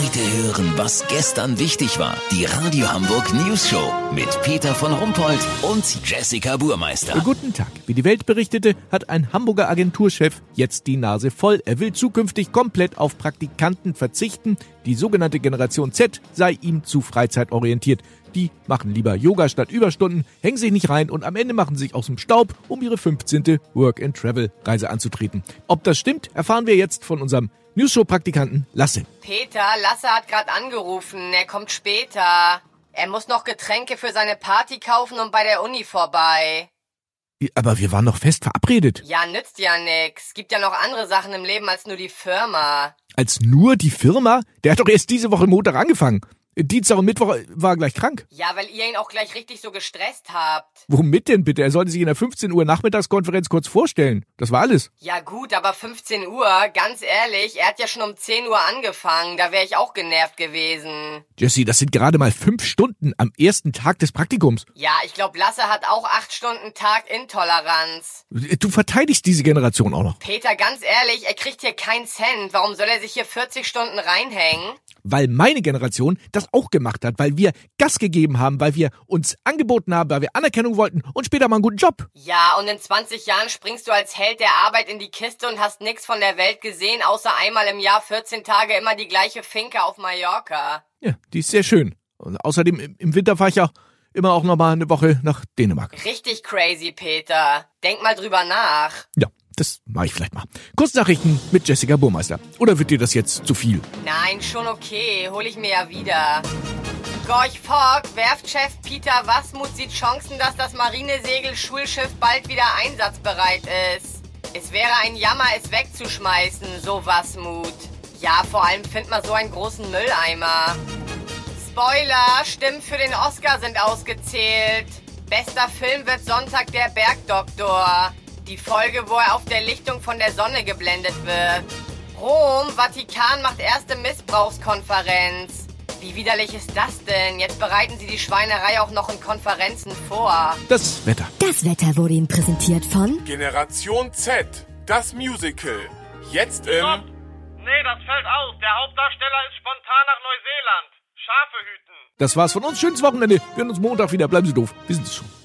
Heute hören, was gestern wichtig war. Die Radio Hamburg News Show mit Peter von Rumpold und Jessica Burmeister. Guten Tag. Wie die Welt berichtete, hat ein Hamburger Agenturchef jetzt die Nase voll. Er will zukünftig komplett auf Praktikanten verzichten. Die sogenannte Generation Z sei ihm zu freizeitorientiert. Die machen lieber Yoga statt Überstunden, hängen sich nicht rein und am Ende machen sich aus dem Staub, um ihre 15. Work-and-Travel-Reise anzutreten. Ob das stimmt, erfahren wir jetzt von unserem Newshow-Praktikanten Lasse. Peter, Lasse hat gerade angerufen. Er kommt später. Er muss noch Getränke für seine Party kaufen und bei der Uni vorbei. Aber wir waren noch fest verabredet. Ja, nützt ja nix. Gibt ja noch andere Sachen im Leben als nur die Firma. Als nur die Firma? Der hat doch erst diese Woche Montag angefangen. Dienstag und Mittwoch war er gleich krank. Ja, weil ihr ihn auch gleich richtig so gestresst habt. Womit denn bitte? Er sollte sich in der 15 Uhr Nachmittagskonferenz kurz vorstellen. Das war alles. Ja gut, aber 15 Uhr, ganz ehrlich, er hat ja schon um 10 Uhr angefangen. Da wäre ich auch genervt gewesen. Jesse, das sind gerade mal fünf Stunden am ersten Tag des Praktikums. Ja, ich glaube, Lasse hat auch 8 Stunden Tag Intoleranz. Du verteidigst diese Generation auch noch. Peter, ganz ehrlich, er kriegt hier keinen Cent. Warum soll er sich hier 40 Stunden reinhängen? Weil meine Generation das auch gemacht hat, weil wir Gas gegeben haben, weil wir uns angeboten haben, weil wir Anerkennung wollten und später mal einen guten Job. Ja, und in 20 Jahren springst du als Held der Arbeit in die Kiste und hast nix von der Welt gesehen, außer einmal im Jahr 14 Tage immer die gleiche Finke auf Mallorca. Ja, die ist sehr schön. Und außerdem im Winter fahre ich auch immer auch noch mal eine Woche nach Dänemark. Richtig crazy, Peter. Denk mal drüber nach. Ja, das mache ich vielleicht mal. Kurznachrichten mit Jessica Burmeister. Oder wird dir das jetzt zu viel? Nein, schon okay. Hol ich mir ja wieder. Gorch Fogg, Werftchef Peter Wasmut sieht Chancen, dass das Marinesegel-Schulschiff bald wieder einsatzbereit ist. Es wäre ein Jammer, es wegzuschmeißen, so Wasmut. Ja, vor allem findet man so einen großen Mülleimer. Spoiler, Stimmen für den Oscar sind ausgezählt. Bester Film wird Sonntag der Bergdoktor. Die Folge, wo er auf der Lichtung von der Sonne geblendet wird. Rom, Vatikan macht erste Missbrauchskonferenz. Wie widerlich ist das denn? Jetzt bereiten sie die Schweinerei auch noch in Konferenzen vor. Das Wetter. Das Wetter wurde Ihnen präsentiert von Generation Z, das Musical. Jetzt im. Stopp! Nee, das fällt aus. Der Hauptdarsteller ist spontan nach Neuseeland. Schafe hüten. Das war's von uns. Schönes Wochenende. Wir hören uns Montag wieder. Bleiben Sie doof. Wir sind es schon.